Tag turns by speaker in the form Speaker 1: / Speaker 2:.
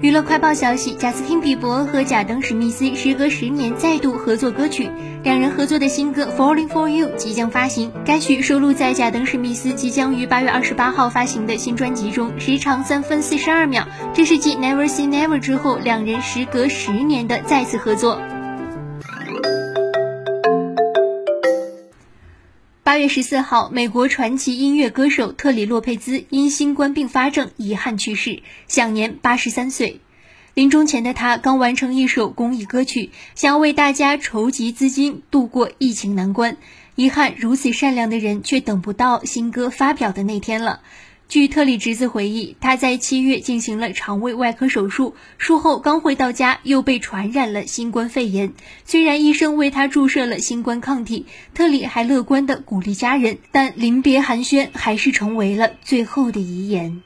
Speaker 1: 娱乐快报消息：贾斯汀·比伯和贾登·史密斯时隔十年再度合作歌曲，两人合作的新歌《Falling for You》即将发行。该曲收录在贾登·史密斯即将于八月二十八号发行的新专辑中，时长三分四十二秒。这是继《Never Say Never》之后，两人时隔十年的再次合作。八月十四号，美国传奇音乐歌手特里·洛佩兹因新冠并发症遗憾去世，享年八十三岁。临终前的他刚完成一首公益歌曲，想要为大家筹集资金度过疫情难关。遗憾，如此善良的人却等不到新歌发表的那天了。据特里侄子回忆，他在七月进行了肠胃外科手术，术后刚回到家又被传染了新冠肺炎。虽然医生为他注射了新冠抗体，特里还乐观地鼓励家人，但临别寒暄还是成为了最后的遗言。